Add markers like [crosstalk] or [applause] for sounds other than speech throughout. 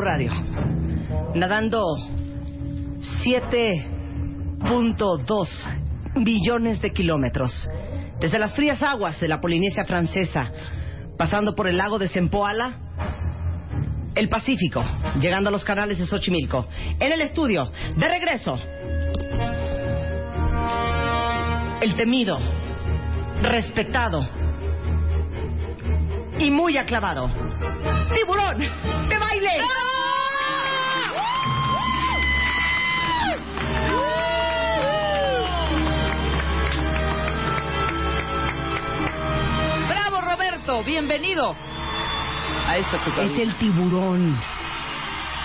Radio, nadando 7.2 billones de kilómetros, desde las frías aguas de la Polinesia francesa, pasando por el lago de Sempoala, el Pacífico, llegando a los canales de Xochimilco. En el estudio, de regreso, el temido, respetado y muy aclavado, tiburón de baile. ¡Bienvenido! A esta tu Es el tiburón.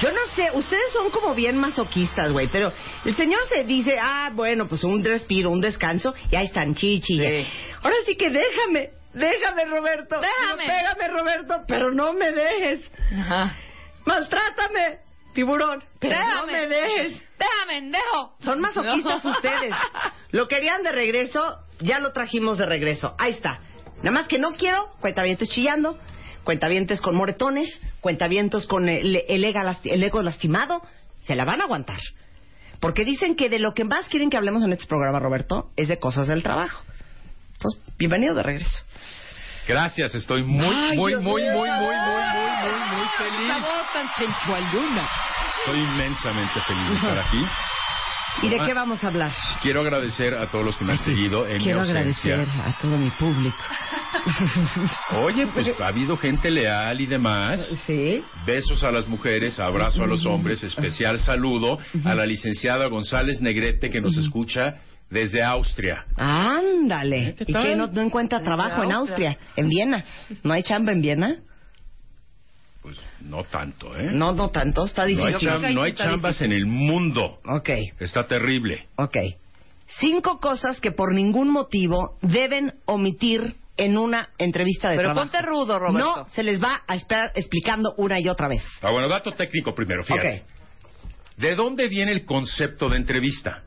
Yo no sé, ustedes son como bien masoquistas, güey, pero el señor se dice, ah, bueno, pues un respiro, un descanso, y ahí están chichi. Sí. Ahora sí que déjame, déjame, Roberto. Déjame. No, pégame, Roberto, pero no me dejes. Ajá. Maltrátame, tiburón, pero no me dejes. Déjame, dejo. Son masoquistas No. ustedes. Lo querían de regreso, ya lo trajimos de regreso. Ahí está. Nada más que no quiero cuentavientes chillando, cuentavientes con moretones, cuentavientos con el, el lasti- el ego lastimado. Se la van a aguantar. Porque dicen que de lo que más quieren que hablemos en este programa, Roberto, es de cosas del trabajo. Entonces, bienvenido de regreso. Gracias, estoy muy, Ay, muy, muy, muy, muy, muy, muy, muy, muy feliz. voz tan. Soy inmensamente feliz de estar aquí. ¿Y de Ah. qué vamos a hablar? Quiero agradecer a todos los que me han seguido en Quiero mi ausencia. agradecer a todo mi público. [laughs] Oye, pues ha habido gente leal y demás. Sí. Besos a las mujeres, abrazo a los hombres, especial saludo a la licenciada González Negrete que nos escucha desde Austria. Ándale. ¿Qué ¿Y que no, no encuentra trabajo en Austria? ¿En Viena? ¿No hay chamba en Viena? Pues no tanto, ¿eh? No, no tanto. Está No hay, difícil. cham- no hay chambas en el mundo. Ok, Está terrible. ok. Cinco cosas que por ningún motivo deben omitir en una entrevista de Pero trabajo. ponte rudo, Roberto. No se les va a estar explicando una y otra vez. Ah, bueno, dato técnico primero, fíjate. ¿De dónde viene el concepto de entrevista?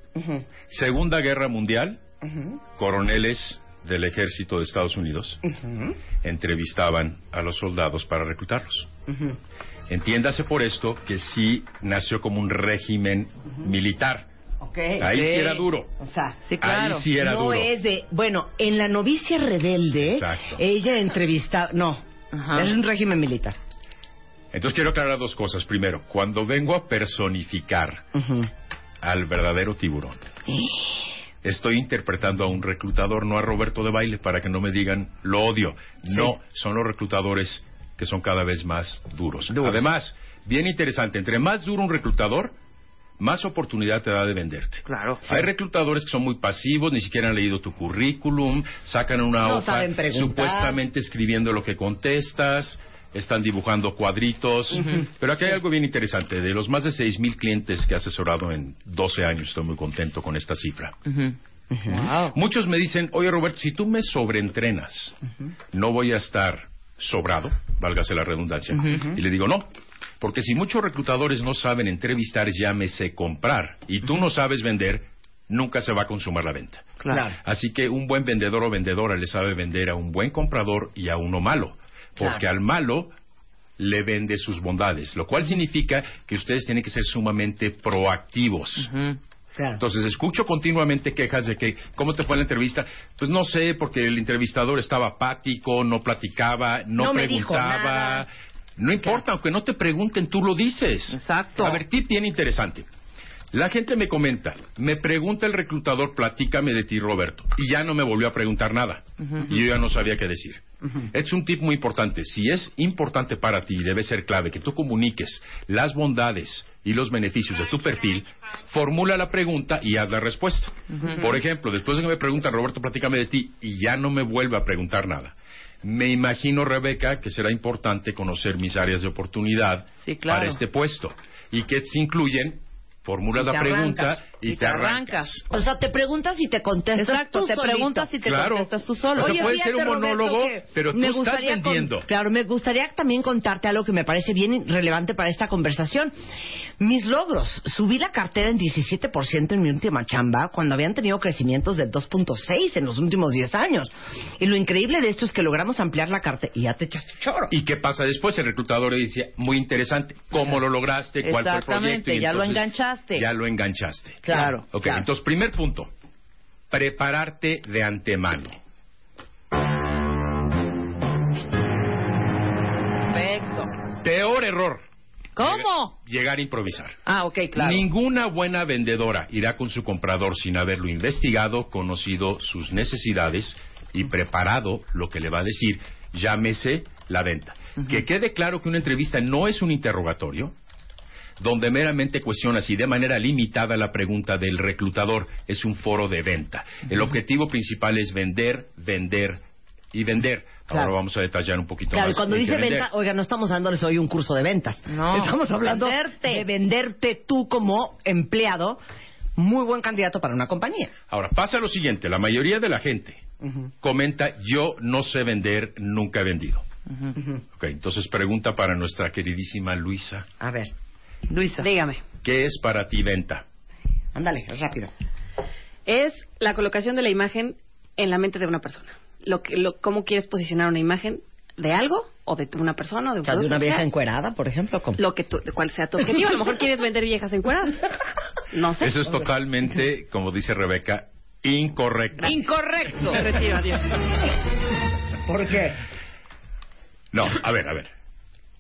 Segunda Guerra Mundial, coroneles del ejército de Estados Unidos entrevistaban a los soldados para reclutarlos. Entiéndase por esto que sí nació como un régimen militar. Ahí sí era duro. O sea, Sí, claro. Ahí sí era no duro. es de... Bueno, en La novicia rebelde, Exacto. ella entrevista... No, Ajá. es un régimen militar. Entonces quiero aclarar dos cosas. Primero, cuando vengo a personificar al verdadero tiburón, estoy interpretando a un reclutador, no a Roberto de baile, para que no me digan lo odio. No, son los reclutadores que son cada vez más duros. Duros. Además, bien interesante, entre más duro un reclutador, más oportunidad te da de venderte. Claro. Hay reclutadores que son muy pasivos, ni siquiera han leído tu currículum, sacan una No hoja supuestamente escribiendo lo que contestas, están dibujando cuadritos. Pero aquí hay algo bien interesante. De los más de 6.000 clientes que he asesorado en 12 años, estoy muy contento con esta cifra. Wow. Muchos me dicen, oye Roberto, si tú me sobreentrenas, no voy a estar sobrado, válgase la redundancia. Y le digo, no, porque si muchos reclutadores no saben entrevistar, llámese comprar, y tú no sabes vender, nunca se va a consumar la venta. Claro. Así que un buen vendedor o vendedora le sabe vender a un buen comprador y a uno malo, porque Claro. al malo le vende sus bondades, lo cual significa que ustedes tienen que ser sumamente proactivos. Claro. Entonces escucho continuamente quejas de que, ¿cómo te fue la entrevista? Pues no sé, porque el entrevistador estaba apático, no platicaba, no, No preguntaba. No importa, aunque no te pregunten, tú lo dices. Exacto. A ver, tip bien interesante. La gente me comenta, me pregunta el reclutador, platícame de ti, Roberto. Y ya no me volvió a preguntar nada. Y yo ya no sabía qué decir. Es un tip muy importante. Si es importante para ti, debe ser clave que tú comuniques las bondades y los beneficios de tu perfil, formula la pregunta y haz la respuesta. Por ejemplo, después de que me preguntan, Roberto, platícame de ti, y ya no me vuelve a preguntar nada. Me imagino, Rebeca, que será importante conocer mis áreas de oportunidad Sí, claro. para este puesto y que se incluyen, formulas Y la pregunta. Y, Y te te arrancas. arrancas. O sea, te preguntas y te contestas Exacto, tú te solito. preguntas y te Claro. contestas tú solo. O sea, Oye, puede ser un Roberto, monólogo, que pero tú me estás con- vendiendo. claro, me gustaría también contarte algo que me parece bien relevante para esta conversación. Mis logros. Subí la cartera en 17% en mi última chamba cuando habían tenido crecimientos de 2.6 en los últimos 10 años. Y lo increíble de esto es que logramos ampliar la cartera y ya te echaste choro. ¿Y qué pasa después? El reclutador le dice, muy interesante, ¿cómo lo lograste? ¿Cuál fue el proyecto? Exactamente, Y ya lo entonces, enganchaste. Ya lo enganchaste. Claro, Ok, claro. entonces, primer punto, prepararte de antemano. Perfecto. Peor error. ¿Cómo? Llega- Llegar a improvisar. Ah, ok, claro. Ninguna buena vendedora irá con su comprador sin haberlo investigado, conocido sus necesidades y preparado lo que le va a decir. Llámese la venta. Que quede claro que una entrevista no es un interrogatorio donde meramente cuestionas y de manera limitada la pregunta del reclutador. Es un foro de venta. El objetivo principal es vender, vender y vender. Claro. Ahora vamos a detallar un poquito Claro, más. cuando de qué dice vender. venta, oiga, no estamos dándoles hoy un curso de ventas. No, Estamos hablando venderte. de venderte tú como empleado, muy buen candidato para una compañía. Ahora, pasa lo siguiente, la mayoría de la gente comenta, yo no sé vender, nunca he vendido. Ok, entonces pregunta para nuestra queridísima Luisa, A ver, Luisa. Dígame. ¿qué es para ti venta? ándale, rápido. es la colocación de la imagen en la mente de una persona. Lo que, lo, ¿Cómo quieres posicionar una imagen de algo o de una persona o de O sea, de una o vieja sea, encuerada, por ejemplo. ¿cómo? lo que tú, cuál sea tu objetivo. A lo mejor quieres vender viejas encueradas. No sé. Eso es totalmente, como dice Rebeca, incorrecto. Incorrecto. Me retiro, adiós. [laughs] ¿Por qué? No, a ver, a ver.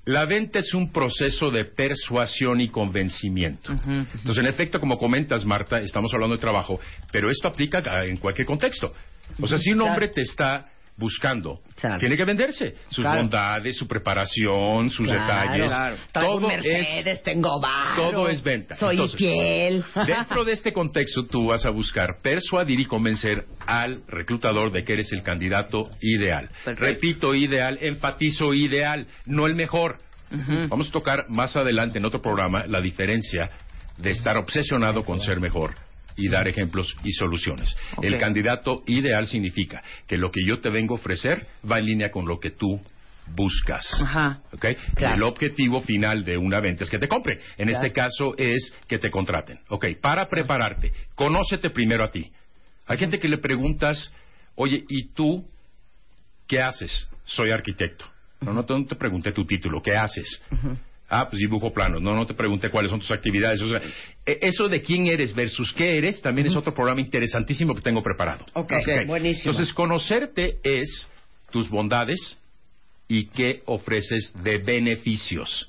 La venta es un proceso de persuasión y convencimiento. Entonces, en efecto, como comentas, Marta, estamos hablando de trabajo, pero esto aplica en cualquier contexto. O sea, si un hombre te está buscando, Claro. tiene que venderse. Sus Claro. bondades, su preparación, sus Claro, detalles. Todo Mercedes, es tengo varo. todo es venta. Soy Entonces, fiel. [laughs] Dentro de este contexto, tú vas a buscar persuadir y convencer al reclutador de que eres el candidato ideal. Perfecto. Repito, ideal, enfatizo ideal, no el mejor. Vamos a tocar más adelante en otro programa la diferencia de estar obsesionado con ser mejor y dar ejemplos y soluciones. El candidato ideal significa que lo que yo te vengo a ofrecer va en línea con lo que tú buscas. Ajá. ¿ok? Claro. El objetivo final de una venta es que te compren. En este caso es que te contraten. ¿ok? Para prepararte, conócete primero a ti. Hay gente que le preguntas, oye, ¿y tú qué haces? Soy arquitecto. No, no te, no te pregunté tu título, ¿qué haces? Ah, pues dibujo planos. No, no te pregunté cuáles son tus actividades. O sea, e- eso de quién eres versus qué eres también es otro programa interesantísimo que tengo preparado. Ok, Ok. buenísimo. Entonces, conocerte es tus bondades y qué ofreces de beneficios.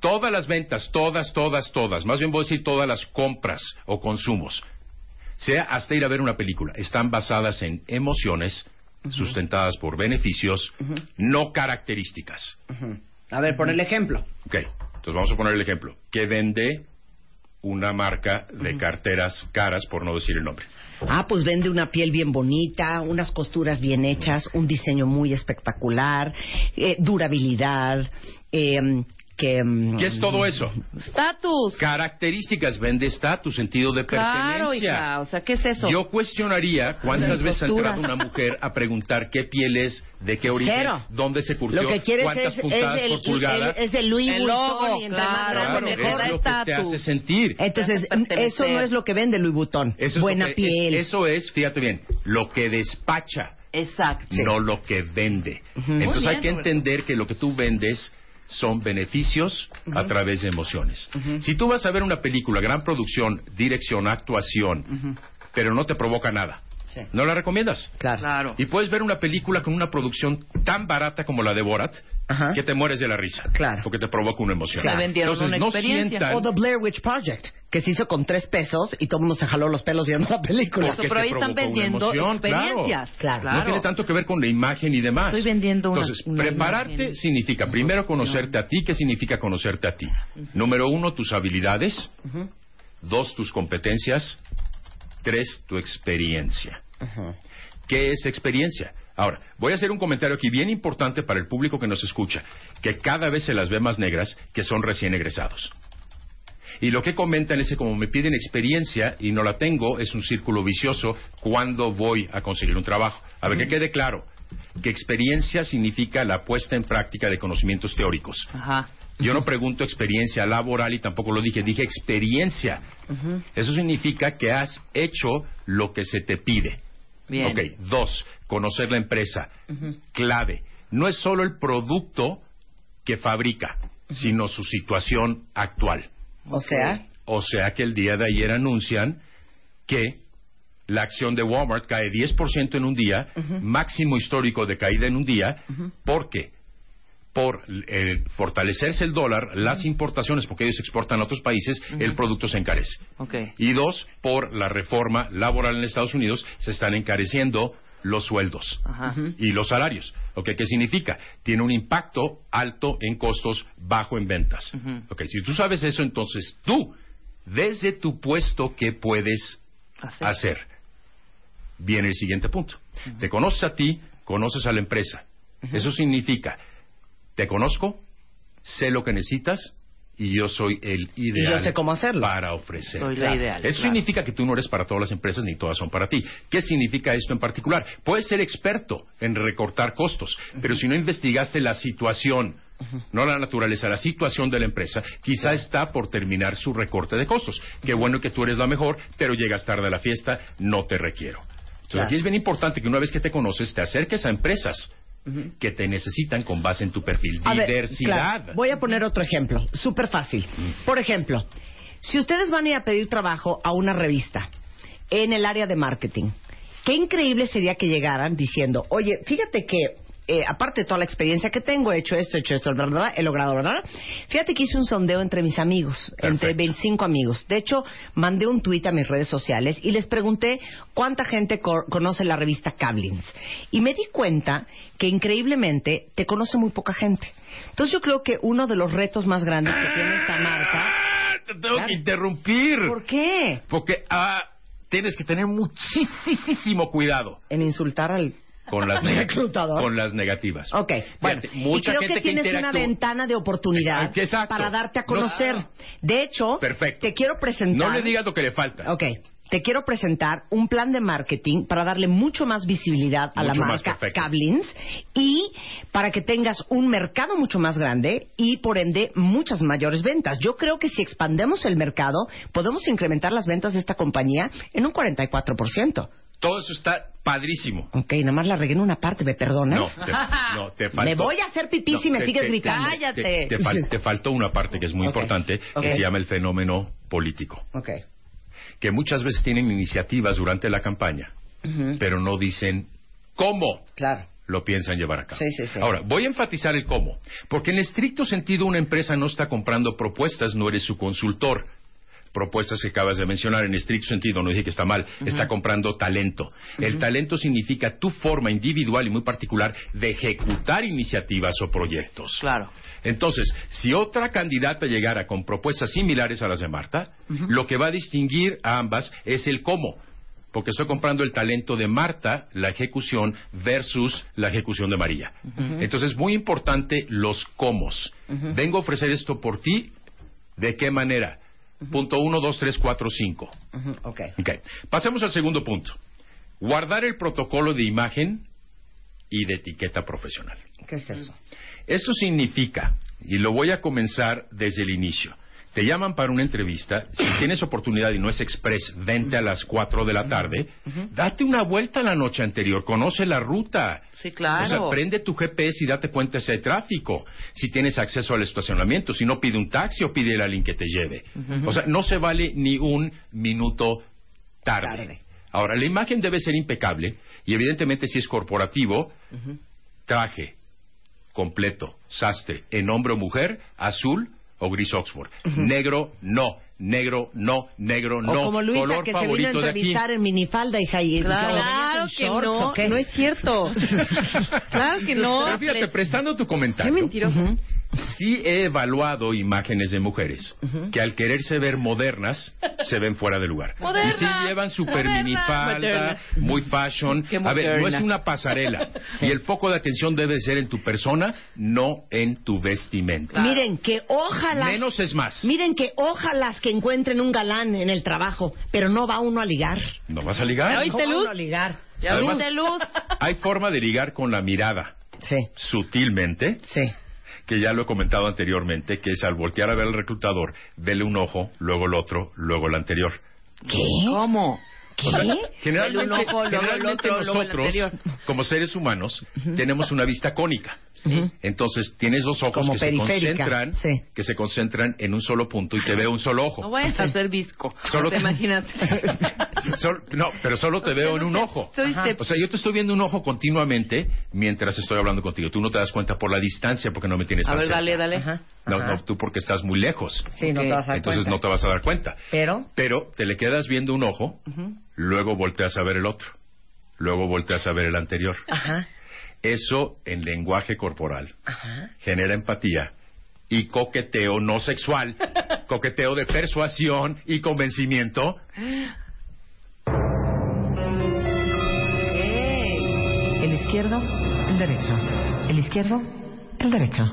Todas las ventas, todas, todas, todas, más bien voy a decir todas las compras o consumos, sea hasta ir a ver una película, están basadas en emociones sustentadas por beneficios, no características. A ver, pon el ejemplo. Ok, entonces vamos a poner el ejemplo. ¿Qué vende una marca de carteras caras, por no decir el nombre? Ah, pues vende una piel bien bonita, unas costuras bien hechas, un diseño muy espectacular, eh, durabilidad, eh, que... mm, ¿Qué es todo eso? Estatus. Características, vende estatus, sentido de Claro, pertenencia. hija. O sea, ¿qué es eso? Yo cuestionaría cuántas veces ha entrado una mujer a preguntar qué piel es, de qué origen, Cero. dónde se curtió, Lo que cuántas es, puntadas es el, por pulgada. el- es el Louis El logo, y claro, Claro, es lo que te estatus. hace sentir. Entonces, eso no es lo que vende Louis Vuitton. Eso Buena que- es- piel. eso es, fíjate bien, lo que despacha, Exacto. no lo que vende. Muy Entonces hay bien, que Roberto. entender que lo que tú vendes son beneficios a través de emociones. Si tú vas a ver una película, gran producción, dirección, actuación, pero no te provoca nada, Sí. ¿no la recomiendas? Claro. Claro. Y puedes ver una película con una producción tan barata como la de Borat Ajá. que te mueres de la risa. Claro. Porque te provoca una emoción. Claro. Entonces, una no experiencia. sientan O The Blair Witch Project, que se hizo con tres pesos y todo el mundo se jaló los pelos viendo la película. Porque pero te ahí están vendiendo emoción, experiencias. Claro. No tiene tanto que ver con la imagen y demás. Estoy vendiendo una- Entonces, una prepararte imagen. significa primero conocerte a ti. ¿Qué significa conocerte a ti? Número uno, tus habilidades. Dos, tus competencias. Tres, tu experiencia. ¿Qué es experiencia? Ahora, voy a hacer un comentario aquí bien importante para el público que nos escucha, que cada vez se las ve más negras que son recién egresados. Y lo que comentan es que como me piden experiencia y no la tengo, es un círculo vicioso cuando voy a conseguir un trabajo. A ver, que quede claro, que experiencia significa la puesta en práctica de conocimientos teóricos. Ajá. Yo no pregunto experiencia laboral y tampoco lo dije, dije experiencia. Eso significa que has hecho lo que se te pide. Bien. Ok, dos, conocer la empresa. Clave. No es solo el producto que fabrica, sino su situación actual. O sea, O sea que el día de ayer anuncian que la acción de Walmart cae 10% en un día, máximo histórico de caída en un día, porque por eh, fortalecerse el dólar, las importaciones, porque ellos exportan a otros países, el producto se encarece. Y dos, por la reforma laboral en Estados Unidos, se están encareciendo los sueldos Ajá. y los salarios. ¿Qué significa? Tiene un impacto alto en costos, bajo en ventas. Ok, Si tú sabes eso, entonces tú, desde tu puesto, ¿qué puedes Hacer. hacer? Viene el siguiente punto. Te conoces a ti, conoces a la empresa. Eso significa, te conozco, sé lo que necesitas y yo soy el ideal yo sé cómo hacerlo. para ofrecer. Soy la ideal, Eso claro. significa que tú no eres para todas las empresas ni todas son para ti. ¿Qué significa esto en particular? Puedes ser experto en recortar costos, pero si no investigaste la situación, no la naturaleza, la situación de la empresa, quizá está por terminar su recorte de costos. Qué bueno que tú eres la mejor, pero llegas tarde a la fiesta, no te requiero. Entonces Claro. aquí es bien importante que una vez que te conoces, te acerques a empresas que te necesitan con base en tu perfil. A ver, Diversidad. claro, voy a poner otro ejemplo, súper fácil. Por ejemplo, si ustedes van a ir a pedir trabajo a una revista en el área de marketing, qué increíble sería que llegaran diciendo, oye, fíjate que eh, aparte de toda la experiencia que tengo, he hecho esto, he hecho esto, bla, bla, bla, he logrado, bla. Fíjate que hice un sondeo entre mis amigos, entre Perfecto. 25 amigos. De hecho, mandé un tuit a mis redes sociales y les pregunté cuánta gente co- conoce la revista Cablins. Y me di cuenta que increíblemente te conoce muy poca gente. Entonces yo creo que uno de los retos más grandes que tiene esta marca... ¡Ah! Te tengo Claro. que interrumpir. ¿Por qué? Porque ah, tienes que tener muchísimo cuidado En insultar al... con las, ¿Al nega- reclutador? con las negativas. Ok, bueno, Fíjate, y mucha creo gente que tienes una interactúa- ventana de oportunidad exacto. para darte a No- conocer. De hecho, Perfecto. te quiero presentar... No le digas lo que le falta. Ok, te quiero presentar un plan de marketing para darle mucho más visibilidad a la Mucho marca. Cablins y para que tengas un mercado mucho más grande y por ende muchas mayores ventas. Yo creo que si expandemos el mercado podemos incrementar las ventas de esta compañía en un 44%. Todo eso está padrísimo. Ok, nada más la regué en una parte, ¿me perdonas? No, te, no, te [laughs] faltó. Me voy a hacer pipí si me te- sigues te- gritando. Cállate. Te, te fal- te faltó una parte que es muy importante, que se llama el fenómeno político. Ok. Que muchas veces tienen iniciativas durante la campaña, pero no dicen cómo Claro. lo piensan llevar a cabo. Sí, sí, sí. Ahora, voy a enfatizar el cómo, porque en estricto sentido una empresa no está comprando propuestas, no eres su consultor. Propuestas que acabas de mencionar, en estricto sentido, no dije que está mal, está comprando talento. El talento significa tu forma individual y muy particular de ejecutar iniciativas o proyectos. Claro. Entonces, si otra candidata llegara con propuestas similares a las de Marta, lo que va a distinguir a ambas es el cómo. Porque estoy comprando el talento de Marta, la ejecución, versus la ejecución de María. Entonces, muy importante los cómo. Vengo a ofrecer esto por ti, ¿de qué manera? Punto uno, dos, tres, cuatro, cinco. Ujú, Ok. Ok. Pasemos al segundo punto. Guardar el protocolo de imagen y de etiqueta profesional. ¿Qué es eso? Esto significa, y lo voy a comenzar desde el inicio, te llaman para una entrevista, si tienes oportunidad y no es express, vente a las 4 de la tarde, date una vuelta la noche anterior, conoce la ruta. Sí, claro. O sea, prende tu GPS y date cuenta si hay tráfico, si tienes acceso al estacionamiento, si no pide un taxi o pide a alguien que te lleve. O sea, no se vale ni un minuto tarde. Tarde. Ahora, la imagen debe ser impecable y evidentemente si es corporativo, traje completo, sastre, en hombre o mujer, azul o gris Oxford. Negro, no. Negro, no. Negro, no. o como Luisa Color que se vino a entrevistar en minifalda, hija. Y Claro, ¿venías en que shorts no, no es cierto. [laughs] claro que no. Pero fíjate, prestando tu comentario, Qué mentiroso. Sí he evaluado imágenes de mujeres que al quererse ver modernas se ven fuera de lugar. Moderna, y sí llevan super moderna. minifalda, Moderna. muy fashion. A ver, no es una pasarela. [laughs] Y el foco de atención debe ser en tu persona, no en tu vestimenta. Miren, que ojalá... Menos es más. Miren que ojalá que encuentren un galán en el trabajo, pero no va uno a ligar. ¿No vas a ligar? No ¿Oíste, va uno a ligar. Ya Además- luz. Hay forma de ligar con la mirada, Sí, sutilmente, sí. Que ya lo he comentado anteriormente, que es al voltear a ver al reclutador, vele un ojo, luego el otro, luego el anterior. ¿Qué? ¿Cómo? ¿Qué? Generalmente, nosotros, como seres humanos, tenemos una vista cónica. Entonces tienes dos ojos Como que se concentran, sí. que se concentran en un solo punto y te veo un solo No ojo. vayas a ser visco. Solo- te imagínate. [laughs] Sol- no, pero solo te veo en un ojo. O sea, yo te estoy viendo un ojo continuamente mientras estoy hablando contigo. Tú no te das cuenta por la distancia porque no me tienes A ver, cerca. dale, dale. Ajá. No, Ajá. no, tú porque estás muy lejos. Sí, no te vas a dar Entonces cuenta. no te vas a dar cuenta. Pero, Pero te le quedas viendo un ojo, luego volteas a ver el otro, luego volteas a ver el anterior. ajá, Eso en lenguaje corporal ajá. genera empatía y coqueteo no sexual, [laughs] coqueteo de persuasión y convencimiento. El izquierdo, el derecho. El izquierdo, el derecho.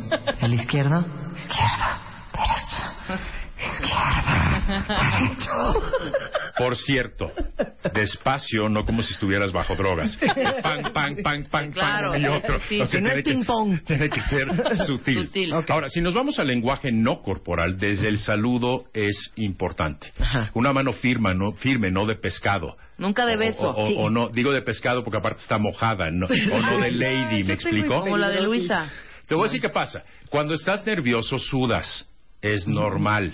El izquierdo, izquierdo, derecho. Izquierdo, derecho. Por cierto, despacio, no como si estuvieras bajo drogas. Pan, pan, pan, pan, Claro, pan y otro. sí. O sea, Que no es tiene ping-pong. [laughs] Tiene que ser sutil. Sutil. Ahora, si nos vamos al lenguaje no corporal, desde el saludo es importante. Ajá. Una mano firme, no, firme, no de pescado. Nunca de beso. O, o- Sí. o no, digo de pescado porque aparte está mojada, no, o no de lady, ¿me explico? Como la de Luisa. Te voy a decir qué pasa. Cuando estás nervioso, sudas. Es normal.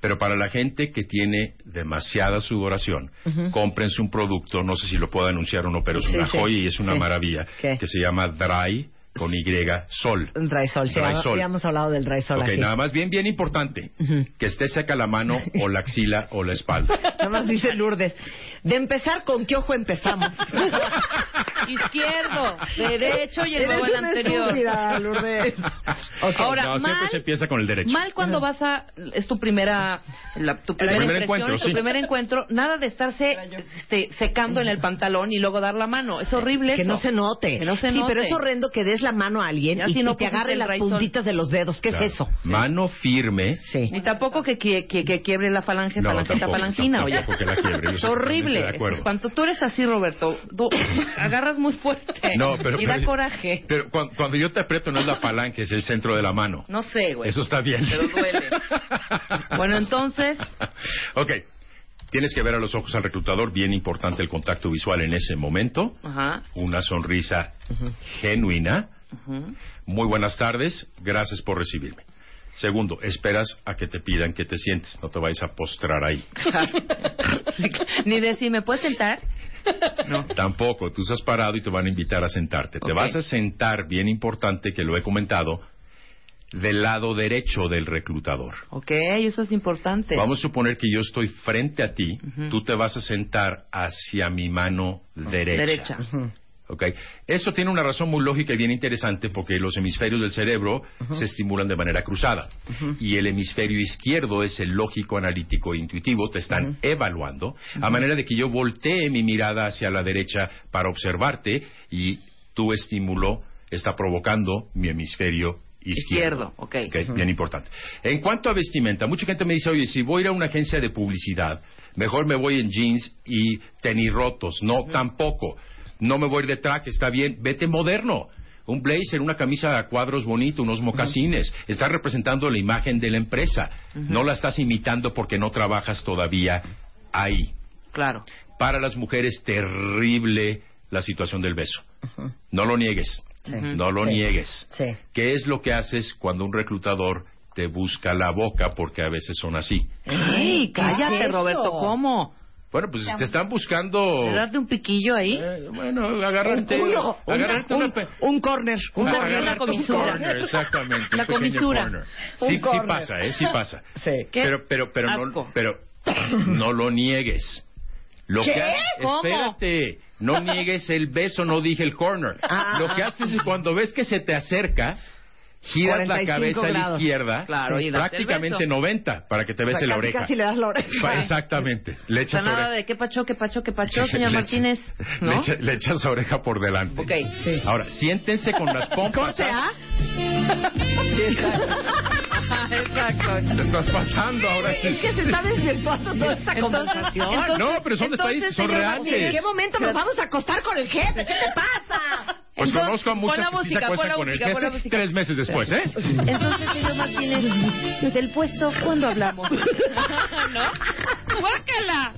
Pero para la gente que tiene demasiada sudoración, cómprense un producto, no sé si lo puedo anunciar o no, pero es Sí, una sí, joya y es una sí. maravilla, ¿Qué? que se llama Dry con Y, Sol. Sol. Sí, Dry ya- hemos hablado del sol Ok, aquí. nada más bien, bien importante, que esté seca la mano o la axila o la espalda. [laughs] Nada más dice Lourdes. De empezar, ¿con qué ojo empezamos? [laughs] Izquierdo, derecho y el luego el anterior. estúpida, Lourdes. [laughs] Ok. Ahora, no, siempre mal- se empieza con el derecho. Mal cuando vas a es tu primera la- tu primera primer impresión, encuentro, tu sí. primer encuentro, nada de estarse este, secando en el pantalón y luego dar la mano, es horrible que eso. no se note. Que no se sí, note. pero es horrendo que des la mano a alguien Ya y, si no y te pusiste agarre las raizol. puntitas de los dedos. ¿Qué Claro. es eso? Mano firme. Sí. Ni tampoco que, que, que, que quiebre la falange, No, falangeta, tampoco, falangina, tampoco oye. que la quiebre, yo Es horrible. Cuando tú eres así, Roberto, tú [coughs] agarras muy fuerte No, pero, y da pero- coraje. Pero cuando, cuando yo te aprieto no es la falange, es el centro de la mano. No sé, güey. Eso está bien. Pero duele. [laughs] Bueno, entonces, ok. Tienes que ver a los ojos al reclutador, bien importante el contacto visual en ese momento. ajá. Una sonrisa genuina. Muy buenas tardes, gracias por recibirme. Segundo, esperas a que te pidan que te sientes, no te vayas a postrar ahí. [laughs] Ni decir, ¿me puedes sentar? No. Tampoco, tú estás parado y te van a invitar a sentarte. Te vas a sentar, bien importante que lo he comentado, del lado derecho del reclutador. Ok, eso es importante. Vamos a suponer que yo estoy frente a ti, tú te vas a sentar hacia mi mano derecha. Derecha. ¿ok? Eso tiene una razón muy lógica y bien interesante porque los hemisferios del cerebro se estimulan de manera cruzada. Y el hemisferio izquierdo es el lógico, analítico e intuitivo, te están evaluando, a manera de que yo voltee mi mirada hacia la derecha para observarte y tu estímulo está provocando mi hemisferio izquierdo. Izquierdo, ok. Ok, Bien importante. En cuanto a vestimenta, mucha gente me dice, oye, si voy a ir a una agencia de publicidad, mejor me voy en jeans y tenis rotos. No, tampoco. No me voy de traje, está bien, vete moderno. un blazer, una camisa a cuadros bonito, unos mocasines. Estás representando la imagen de la empresa. No la estás imitando porque no trabajas todavía ahí. Claro. Para las mujeres, terrible la situación del beso. No lo niegues. Sí. No lo Sí. niegues. Sí. ¿Qué es lo que haces cuando un reclutador te busca la boca? Porque a veces son así. ¡Ey, cállate, ¿Qué es? Roberto! ¿Cómo? Bueno, pues te están buscando... ¿Le das de un piquillo ahí? Eh, bueno, agarrarte... Un, agarrarte un- una pe- un corner. Un Agarrarte corner. una un comisura. corner, [laughs] exactamente. La un comisura. corner. Un Sí, sí pasa, ¿eh? Sí pasa. Sí. ¿Qué? Pero, pero, pero, no, pero no lo niegues. Lo ¿Qué? que ha- ¿Cómo? espérate, no niegues el beso, no dije el corner. Ah. Lo que haces es cuando ves que se te acerca, giras la 45 cabeza a la izquierda, Claro, y prácticamente beso. 90 para que te O sea, bese la casi, oreja. casi le das la oreja. Exactamente. Le O sea, echas nada oreja. de qué pacho, qué pacho, qué pacho, [laughs] Le señor echa- Martínez. Le, echa- le echas oreja por delante. Ok. Sí. Ahora, siéntense con las [laughs] pompas. ¿Corte A? Exacto. Te estás pasando ahora sí. Es que se está desvirtuando toda esta Entonces- conversación. entonces- No, pero son entonces, detalles, son señor reales. ¿En qué momento nos vamos a acostar con el jefe? ¿Qué te pasa? Pues Entonces, conozco a muchas que sí se música, la con el música, jefe tres meses después, ¿eh? Entonces, señor Martínez, del puesto, ¿cuándo hablamos? [laughs] [laughs] ¿No? ¡Guácala!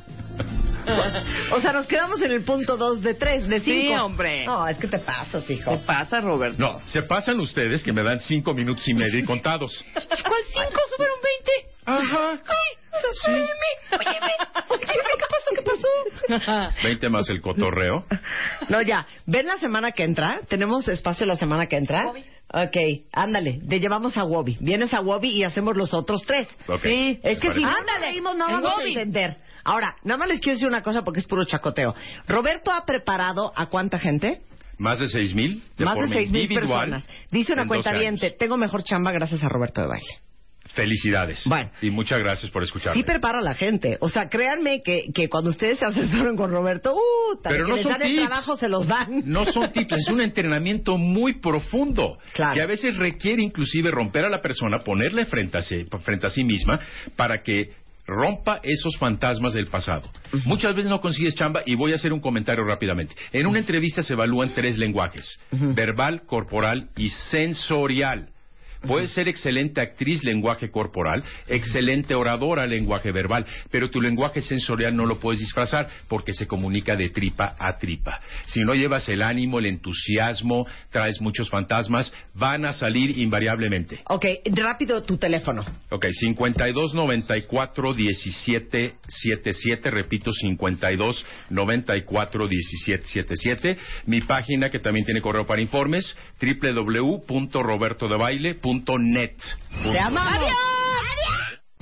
O sea, nos quedamos en el punto 2 de 3, de 5. Sí, hombre. No, es que te pasas, hijo. ¿Qué pasa, Roberto? No, se pasan ustedes que me dan cinco minutos y medio y contados. ¿Cuál cinco? ¿Subieron 20? Ajá. Sí. Óyeme, óyeme, ¿qué pasó? ¿Qué pasó? 20 más el cotorreo. No, ya. ¿Ven la semana que entra? ¿Tenemos espacio la semana que entra? Ok, ándale. Te llevamos a Wobby. Vienes a Wobby y hacemos los otros tres. Ok. Sí, es que si no parece. nos reímos, no En vamos a entender. Ahora, nada más les quiero decir una cosa porque es puro chacoteo. Roberto ha preparado a cuánta gente? Más de seis mil de Más de seis mil personas. Dice una cuenta años. tengo mejor chamba gracias a Roberto de Baile. Felicidades. Bueno. Y muchas gracias por escucharme. Sí preparo a la gente. O sea, créanme que, que cuando ustedes se asesoren con Roberto, uh, Pero no les son dan el trabajo, se los dan. No son tips, es un [laughs] entrenamiento muy profundo Claro. que a veces requiere inclusive romper a la persona, ponerle frente a sí, frente a sí misma para que rompa esos fantasmas del pasado. Muchas veces no consigues chamba y voy a hacer un comentario rápidamente. En una entrevista se evalúan tres lenguajes, verbal, corporal y sensorial. Puedes ser excelente actriz lenguaje corporal, excelente oradora lenguaje verbal, pero tu lenguaje sensorial no lo puedes disfrazar porque se comunica de tripa a tripa. Si no llevas el ánimo, el entusiasmo, traes muchos fantasmas, van a salir invariablemente. Ok, rápido tu teléfono. Ok, 52 94 17 77, repito, 52 94 17 77. Mi página que también tiene correo para informes, www.robertodebaile.net. ¡Te amamos!